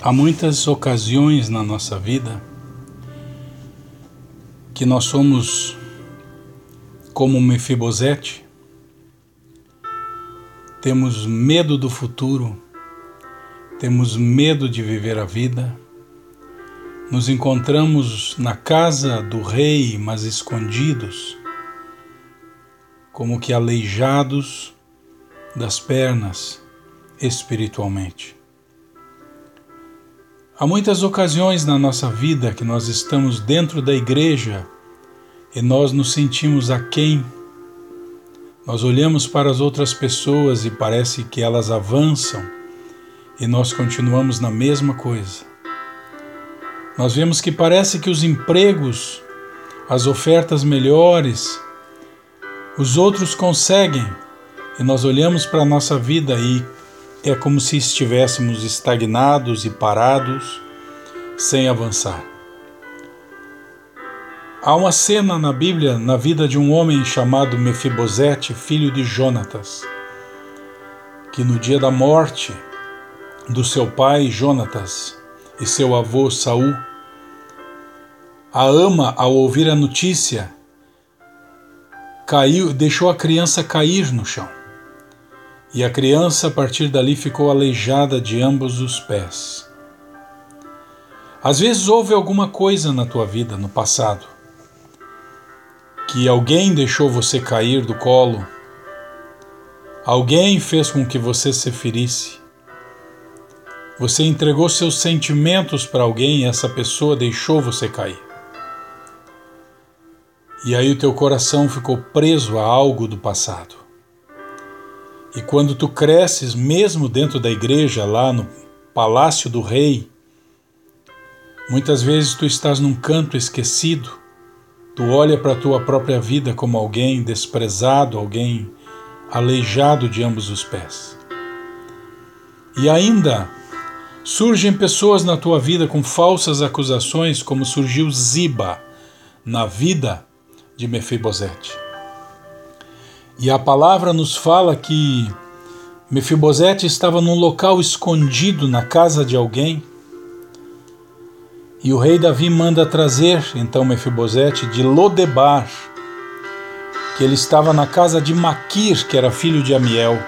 Há muitas ocasiões na nossa vida que nós somos como Mefibosete, temos medo do futuro, temos medo de viver a vida, nos encontramos na casa do rei, mas escondidos, como que aleijados das pernas espiritualmente. Há muitas ocasiões na nossa vida que nós estamos dentro da igreja e nós nos sentimos aquém. Nós olhamos para as outras pessoas e parece que elas avançam e nós continuamos na mesma coisa. Nós vemos que parece que os empregos, as ofertas melhores, os outros conseguem e nós olhamos para a nossa vida e é como se estivéssemos estagnados e parados, sem avançar. Há uma cena na Bíblia na vida de um homem chamado Mefibosete, filho de Jonatas, que no dia da morte do seu pai Jonatas e seu avô Saul, a ama, ao ouvir a notícia, caiu, deixou a criança cair no chão. E a criança a partir dali ficou aleijada de ambos os pés. Às vezes houve alguma coisa na tua vida no passado que alguém deixou você cair do colo, alguém fez com que você se ferisse. Você entregou seus sentimentos para alguém e essa pessoa deixou você cair. E aí o teu coração ficou preso a algo do passado. E quando tu cresces, mesmo dentro da igreja, lá no palácio do rei, muitas vezes tu estás num canto esquecido, tu olha para a tua própria vida como alguém desprezado, alguém aleijado de ambos os pés. E ainda surgem pessoas na tua vida com falsas acusações, como surgiu Ziba na vida de Mefibosete. E a palavra nos fala que Mefibosete estava num local escondido na casa de alguém. E o rei Davi manda trazer então Mefibosete de Lodebar, que ele estava na casa de Maquir, que era filho de Amiel,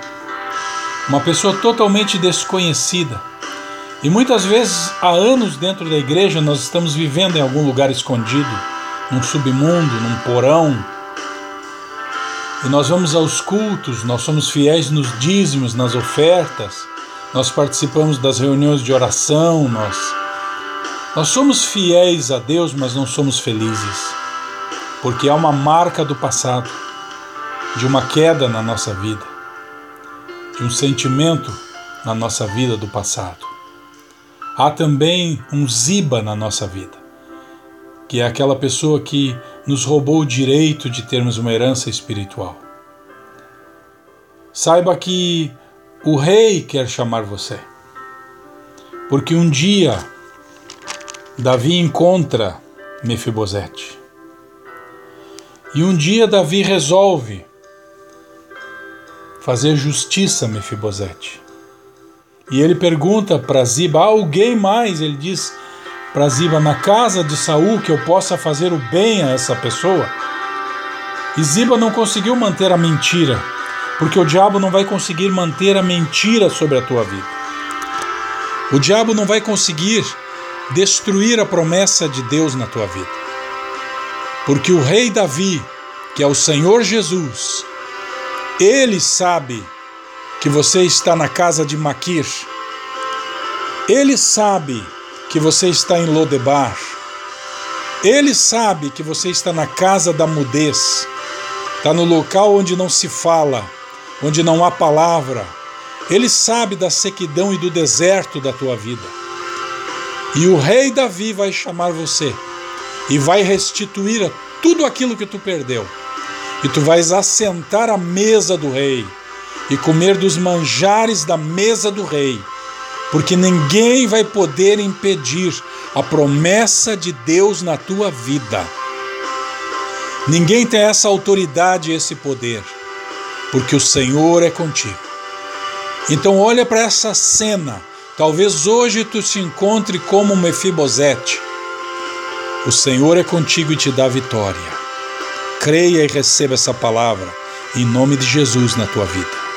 uma pessoa totalmente desconhecida. E muitas vezes, há anos dentro da igreja, nós estamos vivendo em algum lugar escondido, num submundo, num porão, e nós vamos aos cultos, nós somos fiéis nos dízimos, nas ofertas, nós participamos das reuniões de oração, nós, nós somos fiéis a Deus, mas não somos felizes, porque há uma marca do passado, de uma queda na nossa vida, de um sentimento na nossa vida do passado. Há também um ziba na nossa vida que é aquela pessoa que nos roubou o direito de termos uma herança espiritual. Saiba que o rei quer chamar você, porque um dia Davi encontra Mefibosete. E um dia Davi resolve fazer justiça a Mefibosete. E ele pergunta para Ziba, alguém mais? Ele diz, para Ziba na casa de Saul que eu possa fazer o bem a essa pessoa? E Ziba não conseguiu manter a mentira, porque o diabo não vai conseguir manter a mentira sobre a tua vida. O diabo não vai conseguir destruir a promessa de Deus na tua vida. Porque o rei Davi, que é o Senhor Jesus, ele sabe que você está na casa de Maquir. Ele sabe que você está em Lodebar. Ele sabe que você está na casa da mudez, está no local onde não se fala, onde não há palavra. Ele sabe da sequidão e do deserto da tua vida. E o rei Davi vai chamar você e vai restituir tudo aquilo que tu perdeu. E tu vais assentar à mesa do rei e comer dos manjares da mesa do rei porque ninguém vai poder impedir a promessa de Deus na tua vida. Ninguém tem essa autoridade e esse poder, porque o Senhor é contigo. Então olha para essa cena, Talvez hoje tu se encontre como Mefibosete. O Senhor é contigo e te dá vitória. Creia e receba essa palavra em nome de Jesus na tua vida.